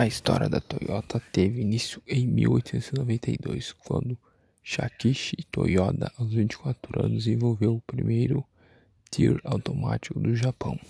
A história da Toyota teve início em 1892, quando Shakishi Toyoda, aos 24 anos, desenvolveu o primeiro tir automático do Japão.